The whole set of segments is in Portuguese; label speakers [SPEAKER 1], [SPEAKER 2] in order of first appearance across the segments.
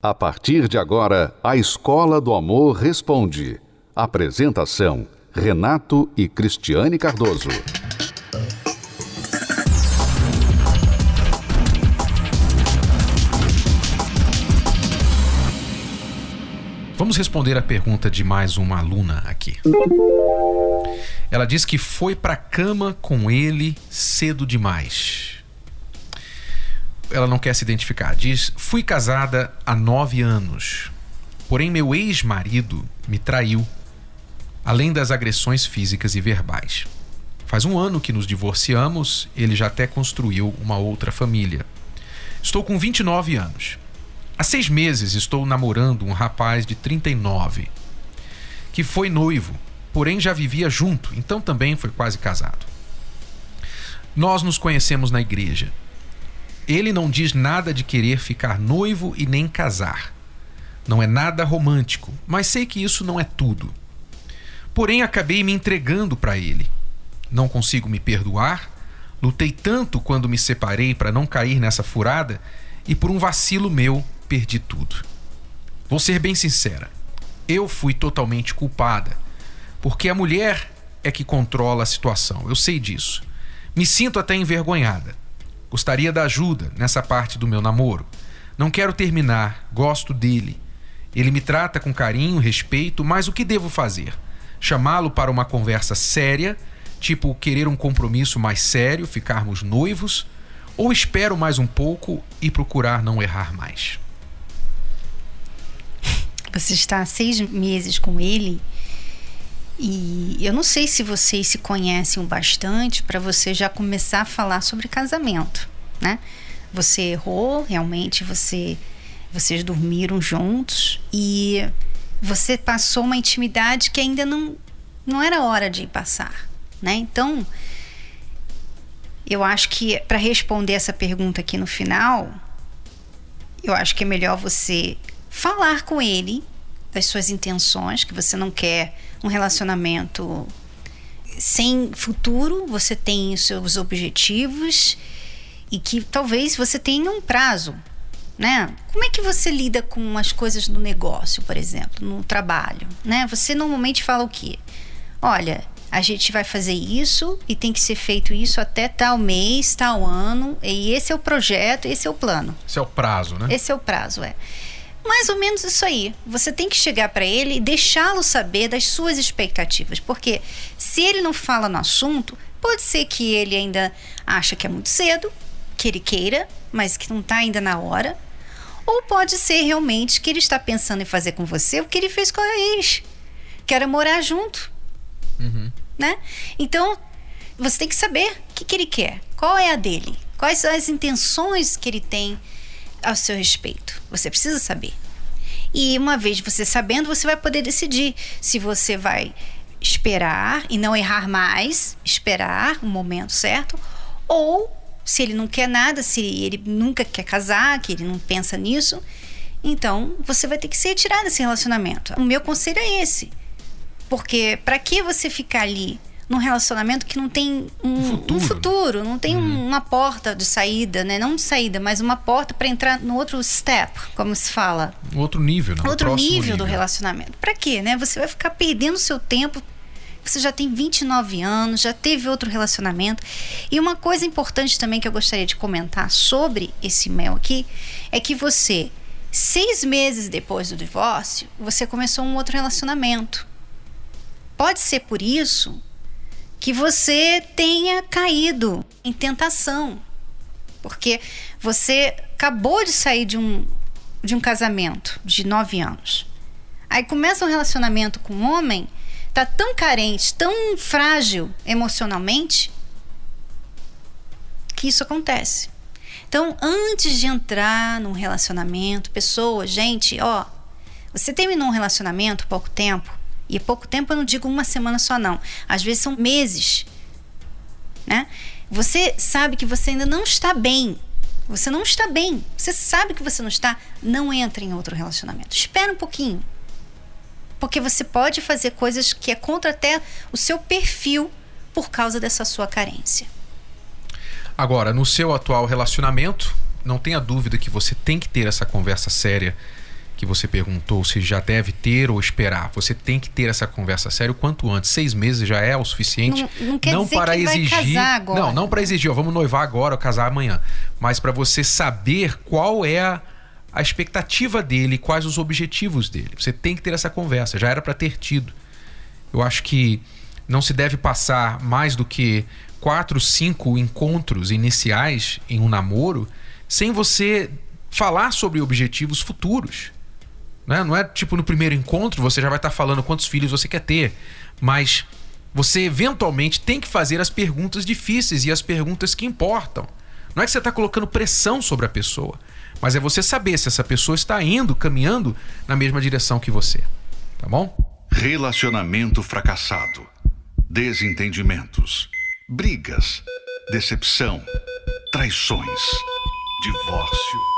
[SPEAKER 1] A partir de agora, a Escola do Amor Responde. Apresentação: Renato e Cristiane Cardoso.
[SPEAKER 2] Vamos responder a pergunta de mais uma aluna aqui. Ela diz que foi para cama com ele cedo demais ela não quer se identificar. Diz: Fui casada há nove anos, porém meu ex-marido me traiu, além das agressões físicas e verbais. Faz um ano que nos divorciamos, ele já até construiu uma outra família. Estou com 29 anos. Há seis meses estou namorando um rapaz de 39, que foi noivo, porém já vivia junto, então também foi quase casado. Nós nos conhecemos na igreja ele não diz nada de querer ficar noivo e nem casar. Não é nada romântico, mas sei que isso não é tudo. Porém, acabei me entregando para ele. Não consigo me perdoar. Lutei tanto quando me separei para não cair nessa furada e por um vacilo meu perdi tudo. Vou ser bem sincera. Eu fui totalmente culpada, porque a mulher é que controla a situação. Eu sei disso. Me sinto até envergonhada. Gostaria da ajuda nessa parte do meu namoro. Não quero terminar, gosto dele. Ele me trata com carinho, respeito, mas o que devo fazer? Chamá-lo para uma conversa séria, tipo querer um compromisso mais sério, ficarmos noivos? Ou espero mais um pouco e procurar não errar mais?
[SPEAKER 3] Você está há seis meses com ele e eu não sei se vocês se conhecem bastante para você já começar a falar sobre casamento, né? Você errou, realmente você vocês dormiram juntos e você passou uma intimidade que ainda não não era hora de passar, né? Então, eu acho que para responder essa pergunta aqui no final, eu acho que é melhor você falar com ele das suas intenções, que você não quer um relacionamento sem futuro, você tem os seus objetivos e que talvez você tenha um prazo, né? Como é que você lida com as coisas do negócio, por exemplo, no trabalho, né? Você normalmente fala o quê? Olha, a gente vai fazer isso e tem que ser feito isso até tal mês, tal ano, e esse é o projeto, esse é o plano.
[SPEAKER 2] Esse é o prazo, né?
[SPEAKER 3] Esse é o prazo, é. Mais ou menos isso aí. Você tem que chegar para ele e deixá-lo saber das suas expectativas, porque se ele não fala no assunto, pode ser que ele ainda acha que é muito cedo, que ele queira, mas que não está ainda na hora, ou pode ser realmente que ele está pensando em fazer com você o que ele fez com a ex, que era morar junto, uhum. né? Então você tem que saber o que, que ele quer, qual é a dele, quais são as intenções que ele tem ao seu respeito. Você precisa saber. E uma vez você sabendo, você vai poder decidir se você vai esperar e não errar mais, esperar o momento certo, ou se ele não quer nada, se ele nunca quer casar, que ele não pensa nisso, então você vai ter que se retirar desse relacionamento. O meu conselho é esse. Porque para que você ficar ali num relacionamento que não tem um, futuro, um futuro não tem uhum. uma porta de saída, né? Não de saída, mas uma porta para entrar no outro step, como se fala.
[SPEAKER 2] Outro nível,
[SPEAKER 3] né? Outro nível, nível do relacionamento. Para quê, né? Você vai ficar perdendo seu tempo você já tem 29 anos, já teve outro relacionamento. E uma coisa importante também que eu gostaria de comentar sobre esse mel aqui é que você, seis meses depois do divórcio, você começou um outro relacionamento. Pode ser por isso que você tenha caído em tentação. Porque você acabou de sair de um, de um casamento de nove anos. Aí começa um relacionamento com um homem, tá tão carente, tão frágil emocionalmente, que isso acontece. Então, antes de entrar num relacionamento, pessoas, gente, ó, você terminou um relacionamento há pouco tempo, e pouco tempo eu não digo uma semana só, não. Às vezes são meses. Né? Você sabe que você ainda não está bem. Você não está bem. Você sabe que você não está. Não entre em outro relacionamento. Espera um pouquinho. Porque você pode fazer coisas que é contra até o seu perfil por causa dessa sua carência.
[SPEAKER 2] Agora, no seu atual relacionamento, não tenha dúvida que você tem que ter essa conversa séria que você perguntou se já deve ter ou esperar. Você tem que ter essa conversa séria o quanto antes. Seis meses já é o suficiente.
[SPEAKER 3] Não, não quer não dizer para que exigir. Vai casar agora.
[SPEAKER 2] Não, não para exigir, ó, vamos noivar agora ou casar amanhã. Mas para você saber qual é a, a expectativa dele, quais os objetivos dele. Você tem que ter essa conversa. Já era para ter tido. Eu acho que não se deve passar mais do que quatro, cinco encontros iniciais em um namoro sem você falar sobre objetivos futuros. Né? Não é tipo no primeiro encontro você já vai estar tá falando quantos filhos você quer ter, mas você eventualmente tem que fazer as perguntas difíceis e as perguntas que importam. Não é que você está colocando pressão sobre a pessoa, mas é você saber se essa pessoa está indo, caminhando na mesma direção que você. Tá bom?
[SPEAKER 1] Relacionamento fracassado, desentendimentos, brigas, decepção, traições, divórcio.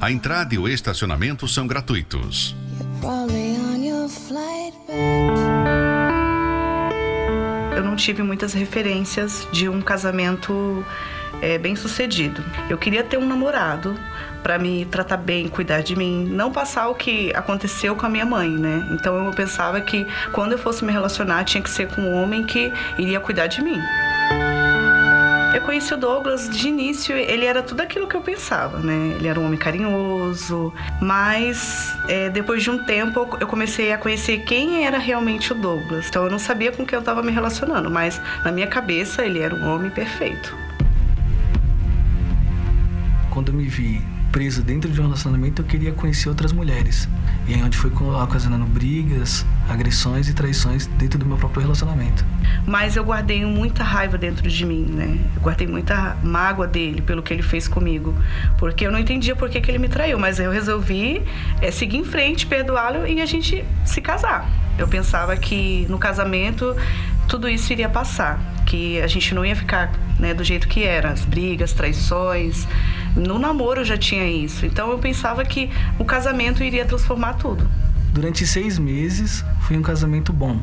[SPEAKER 1] A entrada e o estacionamento são gratuitos.
[SPEAKER 4] Eu não tive muitas referências de um casamento é, bem sucedido. Eu queria ter um namorado para me tratar bem, cuidar de mim, não passar o que aconteceu com a minha mãe, né? Então eu pensava que quando eu fosse me relacionar tinha que ser com um homem que iria cuidar de mim. Eu conheci o Douglas de início, ele era tudo aquilo que eu pensava, né? Ele era um homem carinhoso, mas é, depois de um tempo eu comecei a conhecer quem era realmente o Douglas. Então eu não sabia com quem eu estava me relacionando, mas na minha cabeça ele era um homem perfeito.
[SPEAKER 5] Quando eu me vi preso dentro de um relacionamento, eu queria conhecer outras mulheres. E aí onde foi ocasionando brigas, agressões e traições dentro do meu próprio relacionamento.
[SPEAKER 4] Mas eu guardei muita raiva dentro de mim, né? Eu guardei muita mágoa dele pelo que ele fez comigo. Porque eu não entendia por que, que ele me traiu, mas eu resolvi é, seguir em frente, perdoá-lo e a gente se casar. Eu pensava que no casamento tudo isso iria passar, que a gente não ia ficar né, do jeito que era, as brigas, traições. No namoro já tinha isso. Então eu pensava que o casamento iria transformar tudo.
[SPEAKER 5] Durante seis meses foi um casamento bom.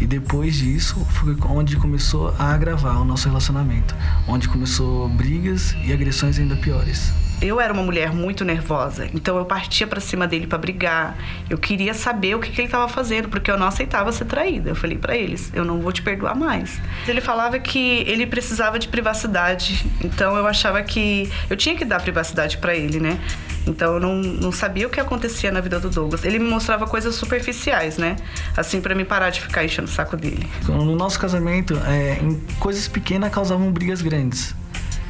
[SPEAKER 5] E depois disso foi onde começou a agravar o nosso relacionamento, onde começou brigas e agressões ainda piores
[SPEAKER 4] eu era uma mulher muito nervosa, então eu partia para cima dele para brigar. Eu queria saber o que, que ele estava fazendo, porque eu não aceitava ser traída. Eu falei para eles: eu não vou te perdoar mais. Ele falava que ele precisava de privacidade, então eu achava que eu tinha que dar privacidade para ele, né? Então eu não, não sabia o que acontecia na vida do Douglas. Ele me mostrava coisas superficiais, né? Assim, para me parar de ficar enchendo o saco dele.
[SPEAKER 5] No nosso casamento, é, coisas pequenas causavam brigas grandes.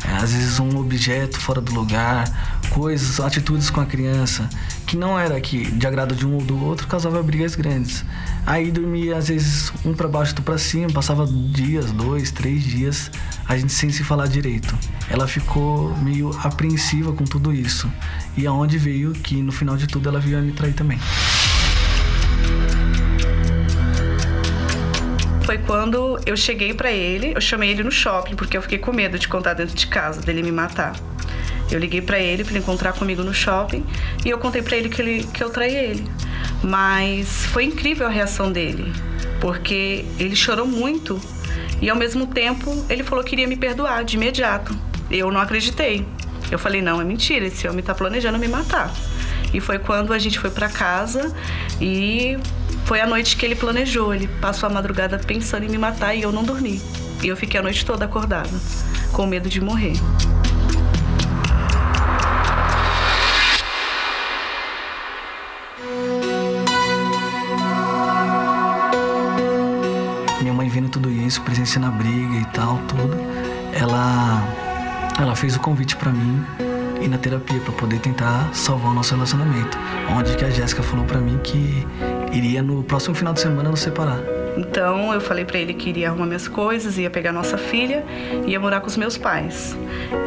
[SPEAKER 5] É, às vezes um objeto fora do lugar, coisas, atitudes com a criança que não era que de agrado de um ou do outro causava brigas grandes. Aí dormia às vezes um para baixo, outro para cima, passava dias, dois, três dias, a gente sem se falar direito. Ela ficou meio apreensiva com tudo isso e aonde veio que no final de tudo ela veio a me trair também.
[SPEAKER 4] Quando eu cheguei para ele, eu chamei ele no shopping, porque eu fiquei com medo de contar dentro de casa, dele me matar. Eu liguei para ele para encontrar comigo no shopping e eu contei para ele que, ele que eu traí ele. Mas foi incrível a reação dele, porque ele chorou muito e ao mesmo tempo ele falou que iria me perdoar de imediato. Eu não acreditei. Eu falei: não, é mentira, esse homem está planejando me matar. E foi quando a gente foi para casa e foi a noite que ele planejou. Ele passou a madrugada pensando em me matar e eu não dormi. E eu fiquei a noite toda acordada, com medo de morrer.
[SPEAKER 5] Minha mãe vendo tudo isso, presenciando a briga e tal, tudo, ela ela fez o convite para mim ir na terapia para poder tentar salvar o nosso relacionamento. Onde que a Jéssica falou para mim que iria no próximo final de semana nos separar.
[SPEAKER 4] Então eu falei para ele que iria arrumar minhas coisas, ia pegar nossa filha e ia morar com os meus pais.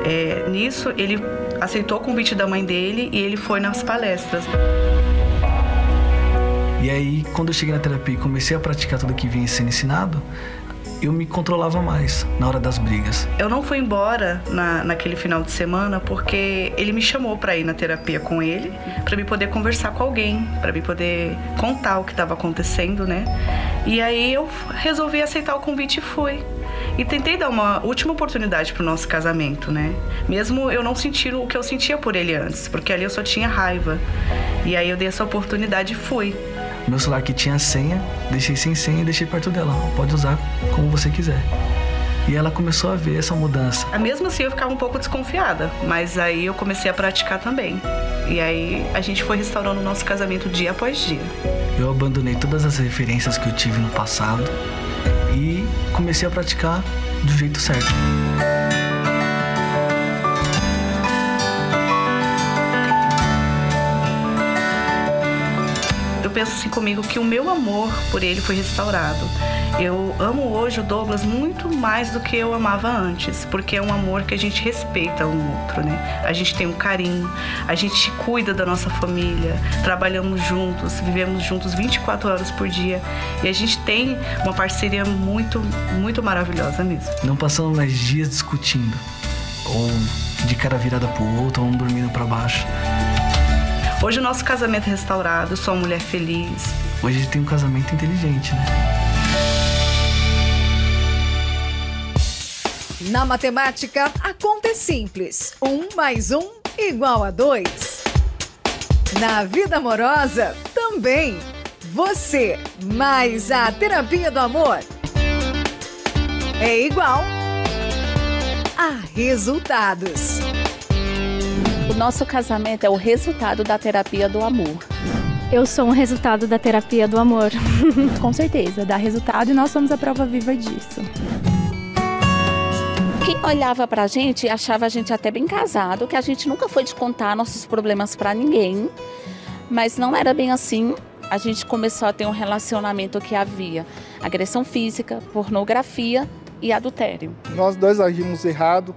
[SPEAKER 4] É, nisso ele aceitou o convite da mãe dele e ele foi nas palestras.
[SPEAKER 5] E aí, quando eu cheguei na terapia e comecei a praticar tudo que vinha sendo ensinado, eu me controlava mais na hora das brigas.
[SPEAKER 4] Eu não fui embora na, naquele final de semana porque ele me chamou para ir na terapia com ele, para me poder conversar com alguém, para me poder contar o que estava acontecendo, né? E aí eu resolvi aceitar o convite e fui. E tentei dar uma última oportunidade pro nosso casamento, né? Mesmo eu não sentindo o que eu sentia por ele antes, porque ali eu só tinha raiva. E aí eu dei essa oportunidade e fui.
[SPEAKER 5] Meu celular que tinha senha, deixei sem senha e deixei perto dela. Pode usar como você quiser. E ela começou a ver essa mudança.
[SPEAKER 4] Mesmo assim eu ficava um pouco desconfiada, mas aí eu comecei a praticar também. E aí a gente foi restaurando o nosso casamento dia após dia.
[SPEAKER 5] Eu abandonei todas as referências que eu tive no passado e comecei a praticar do jeito certo.
[SPEAKER 4] Penso assim comigo que o meu amor por ele foi restaurado. Eu amo hoje o Douglas muito mais do que eu amava antes, porque é um amor que a gente respeita um outro, né? A gente tem um carinho, a gente cuida da nossa família, trabalhamos juntos, vivemos juntos 24 horas por dia e a gente tem uma parceria muito, muito maravilhosa mesmo.
[SPEAKER 5] Não passamos mais dias discutindo, ou de cara virada pro outro, ou um dormindo para baixo.
[SPEAKER 4] Hoje o nosso casamento é restaurado, sou uma mulher feliz.
[SPEAKER 5] Hoje a gente tem um casamento inteligente, né?
[SPEAKER 6] Na matemática, a conta é simples. Um mais um igual a dois. Na vida amorosa, também. Você mais a terapia do amor é igual a resultados.
[SPEAKER 7] O nosso casamento é o resultado da terapia do amor.
[SPEAKER 8] Eu sou um resultado da terapia do amor. Com certeza, dá resultado e nós somos a prova viva disso.
[SPEAKER 7] Quem olhava pra gente achava a gente até bem casado, que a gente nunca foi de contar nossos problemas para ninguém, mas não era bem assim. A gente começou a ter um relacionamento que havia agressão física, pornografia e adultério.
[SPEAKER 9] Nós dois agimos errado.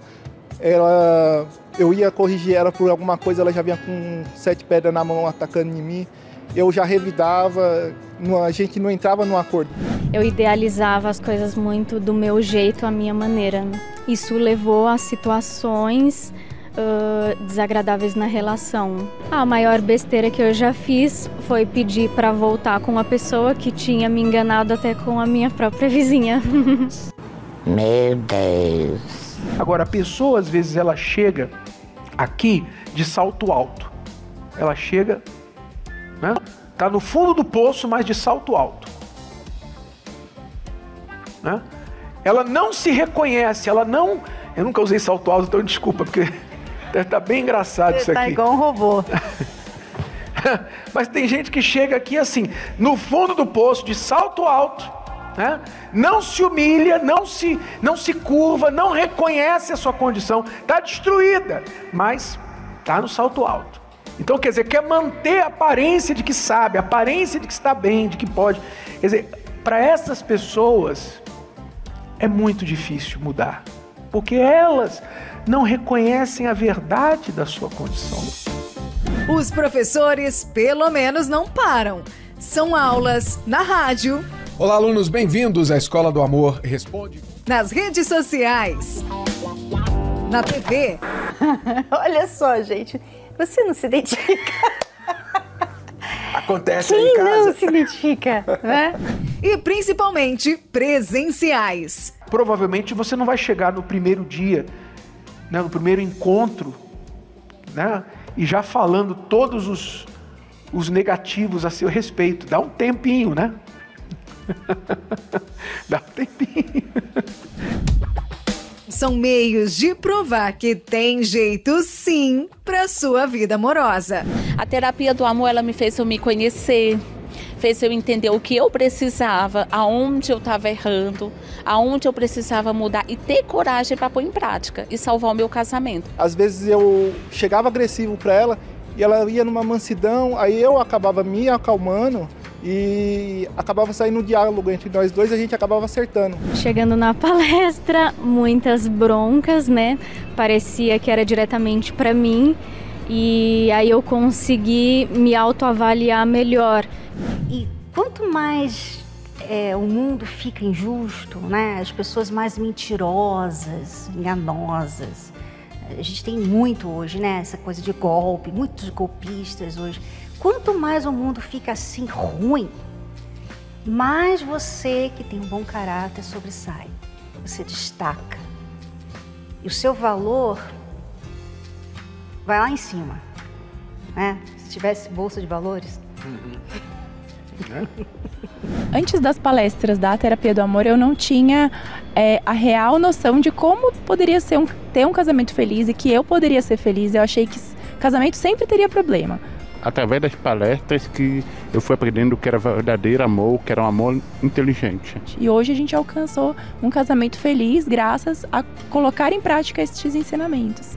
[SPEAKER 9] Ela, eu ia corrigir ela por alguma coisa, ela já vinha com sete pedras na mão atacando em mim. Eu já revidava, a gente não entrava num acordo.
[SPEAKER 8] Eu idealizava as coisas muito do meu jeito, a minha maneira. Isso levou a situações uh, desagradáveis na relação. A maior besteira que eu já fiz foi pedir para voltar com uma pessoa que tinha me enganado até com a minha própria vizinha.
[SPEAKER 10] Meu Deus.
[SPEAKER 11] Agora, a pessoa às vezes ela chega aqui de salto alto. Ela chega, né? Tá no fundo do poço, mas de salto alto. Né? Ela não se reconhece, ela não. Eu nunca usei salto alto, então desculpa, porque tá bem engraçado Você isso
[SPEAKER 12] tá
[SPEAKER 11] aqui.
[SPEAKER 12] Tá igual um robô.
[SPEAKER 11] Mas tem gente que chega aqui assim, no fundo do poço, de salto alto, né? não se humilha, não se, não se curva, não reconhece a sua condição, está destruída, mas está no salto alto. Então, quer dizer, quer manter a aparência de que sabe, a aparência de que está bem, de que pode. Quer dizer, para essas pessoas, é muito difícil mudar, porque elas não reconhecem a verdade da sua condição.
[SPEAKER 6] Os professores, pelo menos, não param. São aulas na rádio.
[SPEAKER 13] Olá, alunos, bem-vindos à Escola do Amor Responde.
[SPEAKER 6] Nas redes sociais. Na TV.
[SPEAKER 12] Olha só, gente. Você não se identifica?
[SPEAKER 11] Acontece
[SPEAKER 12] Quem
[SPEAKER 11] em casa.
[SPEAKER 12] não se identifica, né?
[SPEAKER 6] e principalmente presenciais.
[SPEAKER 11] Provavelmente você não vai chegar no primeiro dia, né, no primeiro encontro, né, e já falando todos os, os negativos a seu respeito. Dá um tempinho, né? Dá um tempinho.
[SPEAKER 6] São meios de provar que tem jeito sim para sua vida amorosa.
[SPEAKER 7] A terapia do amor ela me fez eu me conhecer, fez eu entender o que eu precisava, aonde eu estava errando, aonde eu precisava mudar e ter coragem para pôr em prática e salvar o meu casamento.
[SPEAKER 9] Às vezes eu chegava agressivo para ela e ela ia numa mansidão, aí eu acabava me acalmando e acabava saindo um diálogo entre nós dois e a gente acabava acertando.
[SPEAKER 8] Chegando na palestra, muitas broncas, né? Parecia que era diretamente para mim e aí eu consegui me autoavaliar melhor.
[SPEAKER 14] E quanto mais é, o mundo fica injusto, né? As pessoas mais mentirosas, enganosas. A gente tem muito hoje, né? Essa coisa de golpe, muitos golpistas hoje. Quanto mais o mundo fica assim ruim, mais você que tem um bom caráter sobressai. Você destaca. E o seu valor vai lá em cima. Né? Se tivesse bolsa de valores.
[SPEAKER 15] Antes das palestras da terapia do amor, eu não tinha é, a real noção de como poderia ser um, ter um casamento feliz e que eu poderia ser feliz. Eu achei que casamento sempre teria problema
[SPEAKER 16] através das palestras que eu fui aprendendo que era verdadeiro amor, que era um amor inteligente.
[SPEAKER 15] E hoje a gente alcançou um casamento feliz graças a colocar em prática estes ensinamentos.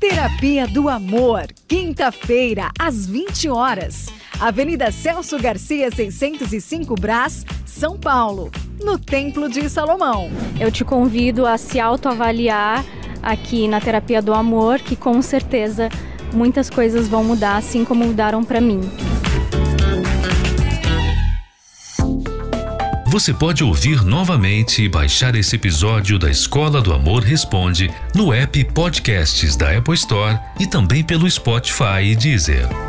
[SPEAKER 6] Terapia do Amor, quinta-feira, às 20 horas. Avenida Celso Garcia, 605 Brás, São Paulo, no Templo de Salomão.
[SPEAKER 8] Eu te convido a se autoavaliar aqui na Terapia do Amor, que com certeza muitas coisas vão mudar, assim como mudaram para mim.
[SPEAKER 17] Você pode ouvir novamente e baixar esse episódio da Escola do Amor Responde no app Podcasts da Apple Store e também pelo Spotify e Deezer.